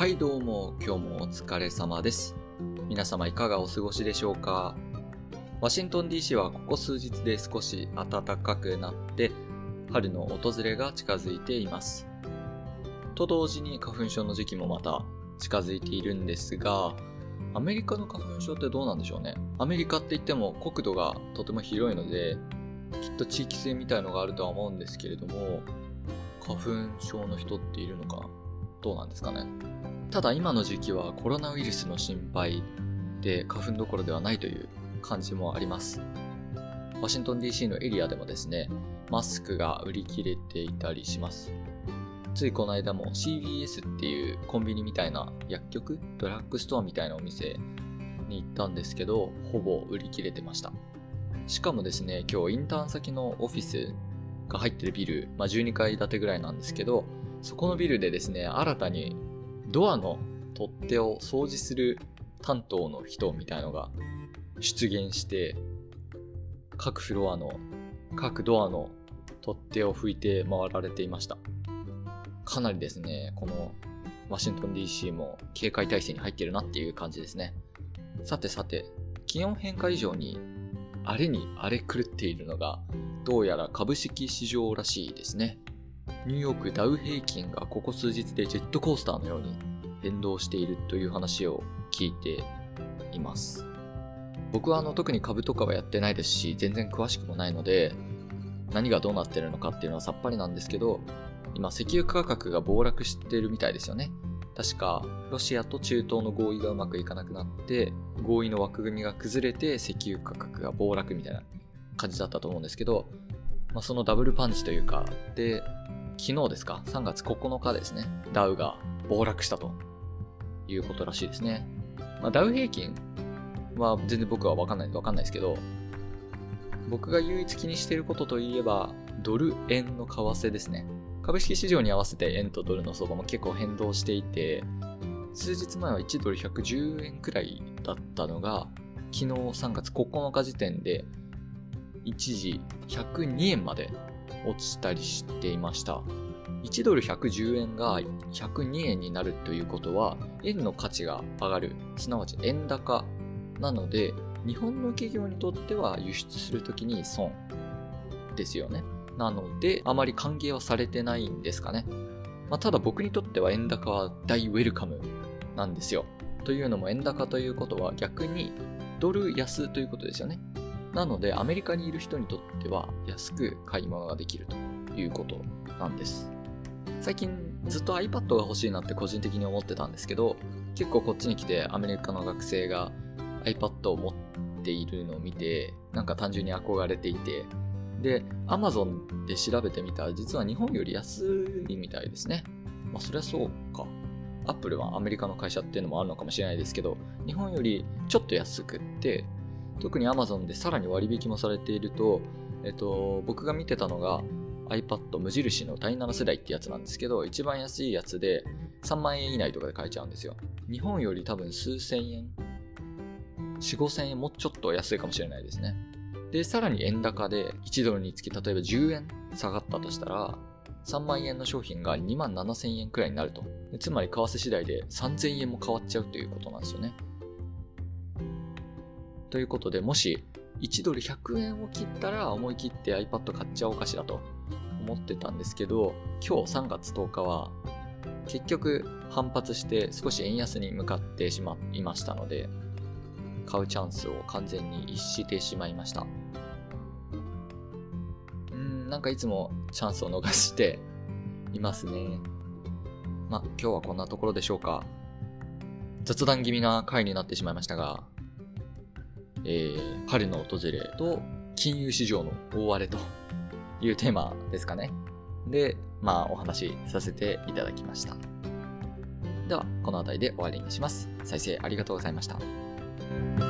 はいどうも、今日もお疲れ様です。皆様いかがお過ごしでしょうか？ワシントン DC はここ数日で少し暖かくなって、春の訪れが近づいています。と同時に花粉症の時期もまた近づいているんですが、アメリカの花粉症ってどうなんでしょうね？アメリカって言っても国土がとても広いので、きっと地域性みたいのがあるとは思うんですけれども、花粉症の人っているのかどうなんですかね？ただ今の時期はコロナウイルスの心配で花粉どころではないという感じもあります。ワシントン DC のエリアでもですね、マスクが売り切れていたりします。ついこの間も CVS っていうコンビニみたいな薬局ドラッグストアみたいなお店に行ったんですけど、ほぼ売り切れてました。しかもですね、今日インターン先のオフィスが入ってるビル、まあ、12階建てぐらいなんですけど、そこのビルでですね、新たにドアの取っ手を掃除する担当の人みたいのが出現して、各フロアの、各ドアの取っ手を拭いて回られていました。かなりですね、このワシントン DC も警戒態勢に入ってるなっていう感じですね。さてさて、気温変化以上にあれに荒れ狂っているのが、どうやら株式市場らしいですね。ニューヨークダウ平均がここ数日でジェットコースターのように変動しているという話を聞いています。僕はあの特に株とかはやってないですし、全然詳しくもないので、何がどうなってるのかっていうのはさっぱりなんですけど、今石油価格が暴落してるみたいですよね。確か、ロシアと中東の合意がうまくいかなくなって、合意の枠組みが崩れて石油価格が暴落みたいな感じだったと思うんですけど、まあ、そのダブルパンチというか、で、昨日ですか、3月9日ですね、ダウが暴落したということらしいですね。まあ、ダウ平均は全然僕は分かんないんで分かんないですけど、僕が唯一気にしてることといえば、ドル円の為替ですね。株式市場に合わせて円とドルの相場も結構変動していて、数日前は1ドル110円くらいだったのが、昨日3月9日時点で一時102円まで落ちたりしていました。1ドル110円が102円になるということは、円の価値が上がる。すなわち円高なので、日本の企業にとっては輸出するときに損ですよね。なので、あまり歓迎はされてないんですかね。まあ、ただ僕にとっては円高は大ウェルカムなんですよ。というのも円高ということは逆にドル安ということですよね。なのでアメリカにいる人にとっては安く買い物ができるということなんです。最近ずっと iPad が欲しいなって個人的に思ってたんですけど、結構こっちに来てアメリカの学生が iPad を持っているのを見て、なんか単純に憧れていて、で、Amazon で調べてみたら実は日本より安いみたいですね。まあそりゃそうか。Apple はアメリカの会社っていうのもあるのかもしれないですけど、日本よりちょっと安くって、特に Amazon でさらに割引もされていると、えっと、僕が見てたのが iPad 無印の第7世代ってやつなんですけど、一番安いやつで3万円以内とかで買えちゃうんですよ。日本より多分数千円、4、5千円もうちょっと安いかもしれないですね。で、さらに円高で1ドルにつき例えば10円下がったとしたら、3万円の商品が2万7千円くらいになると。つまり為替次第で3000円も変わっちゃうということなんですよね。ということで、もし1ドル100円を切ったら思い切って iPad 買っちゃおうかしらと思ってたんですけど、今日3月10日は結局反発して少し円安に向かってしまいましたので、買うチャンスを完全に逸してしまいました。うん、なんかいつもチャンスを逃していますね。まあ、今日はこんなところでしょうか。雑談気味な回になってしまいましたが、えー、春の訪れと金融市場の大荒れというテーマですかね。で、まあお話しさせていただきました。では、この辺りで終わりにします。再生ありがとうございました。